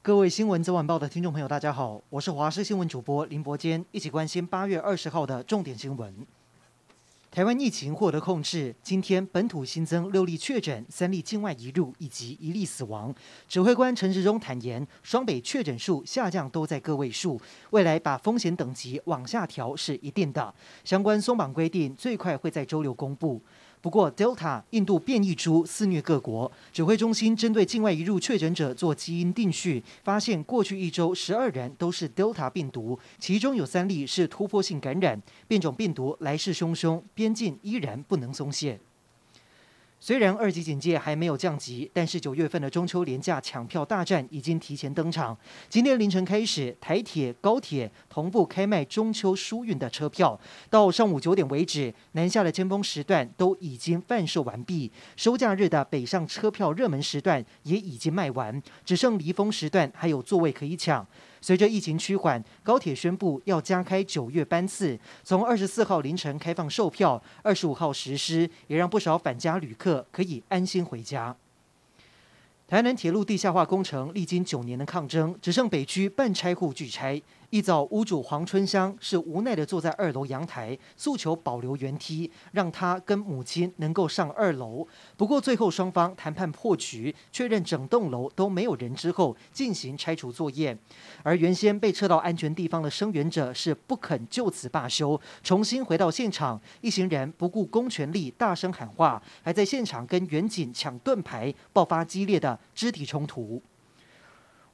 各位新闻早晚报的听众朋友，大家好，我是华视新闻主播林伯坚，一起关心八月二十号的重点新闻。台湾疫情获得控制，今天本土新增六例确诊，三例境外移入，以及一例死亡。指挥官陈时中坦言，双北确诊数下降都在个位数，未来把风险等级往下调是一定的。相关松绑规定最快会在周六公布。不过，Delta 印度变异株肆虐各国，指挥中心针对境外移入确诊者做基因定序，发现过去一周十二人都是 Delta 病毒，其中有三例是突破性感染，变种病毒来势汹汹，边境依然不能松懈。虽然二级警戒还没有降级，但是九月份的中秋连假抢票大战已经提前登场。今天凌晨开始，台铁、高铁同步开卖中秋疏运的车票，到上午九点为止，南下的尖峰时段都已经贩售完毕。收假日的北上车票热门时段也已经卖完，只剩离峰时段还有座位可以抢。随着疫情趋缓，高铁宣布要加开九月班次，从二十四号凌晨开放售票，二十五号实施，也让不少返家旅客可以安心回家。台南铁路地下化工程历经九年的抗争，只剩北区半拆户拒拆。一早，屋主黄春香是无奈地坐在二楼阳台，诉求保留原梯，让他跟母亲能够上二楼。不过最后双方谈判破局，确认整栋楼都没有人之后，进行拆除作业。而原先被撤到安全地方的声援者是不肯就此罢休，重新回到现场。一行人不顾公权力，大声喊话，还在现场跟员警抢盾牌，爆发激烈的肢体冲突。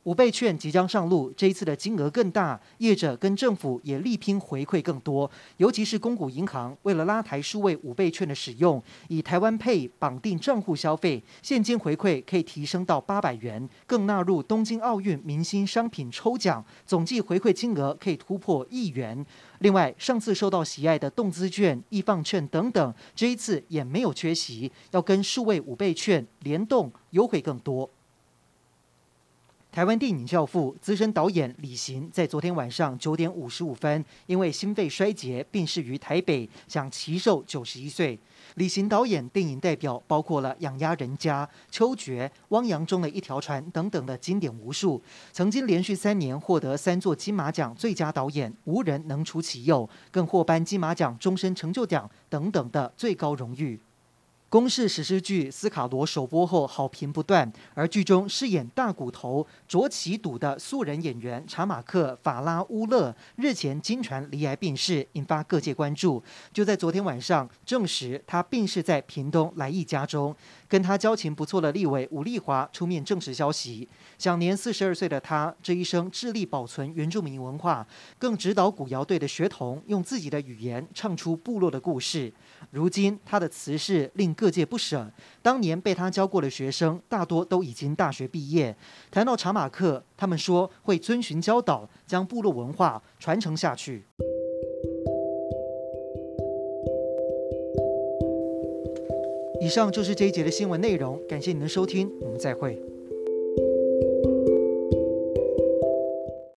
五倍券即将上路，这一次的金额更大，业者跟政府也力拼回馈更多。尤其是公股银行，为了拉抬数位五倍券的使用，以台湾 Pay 绑定账户消费，现金回馈可以提升到八百元，更纳入东京奥运明星商品抽奖，总计回馈金额可以突破亿元。另外，上次受到喜爱的动资券、易放券等等，这一次也没有缺席，要跟数位五倍券联动，优惠更多。台湾电影教父、资深导演李行在昨天晚上九点五十五分，因为心肺衰竭病逝于台北，享耆寿九十一岁。李行导演电影代表包括了《养鸭人家》、《秋决》、《汪洋中的一条船》等等的经典无数，曾经连续三年获得三座金马奖最佳导演，无人能出其右，更获颁金马奖终身成就奖等等的最高荣誉。公视史诗剧《斯卡罗》首播后好评不断，而剧中饰演大骨头卓奇赌的素人演员查马克·法拉乌勒日前惊传罹癌病逝，引发各界关注。就在昨天晚上，证实他病逝在屏东来义家中。跟他交情不错的立委伍丽华出面证实消息，享年四十二岁的他这一生致力保存原住民文化，更指导古谣队的学童用自己的语言唱出部落的故事。如今他的辞世令各各界不舍，当年被他教过的学生大多都已经大学毕业。谈到查马克，他们说会遵循教导，将部落文化传承下去。以上就是这一节的新闻内容，感谢您的收听，我们再会。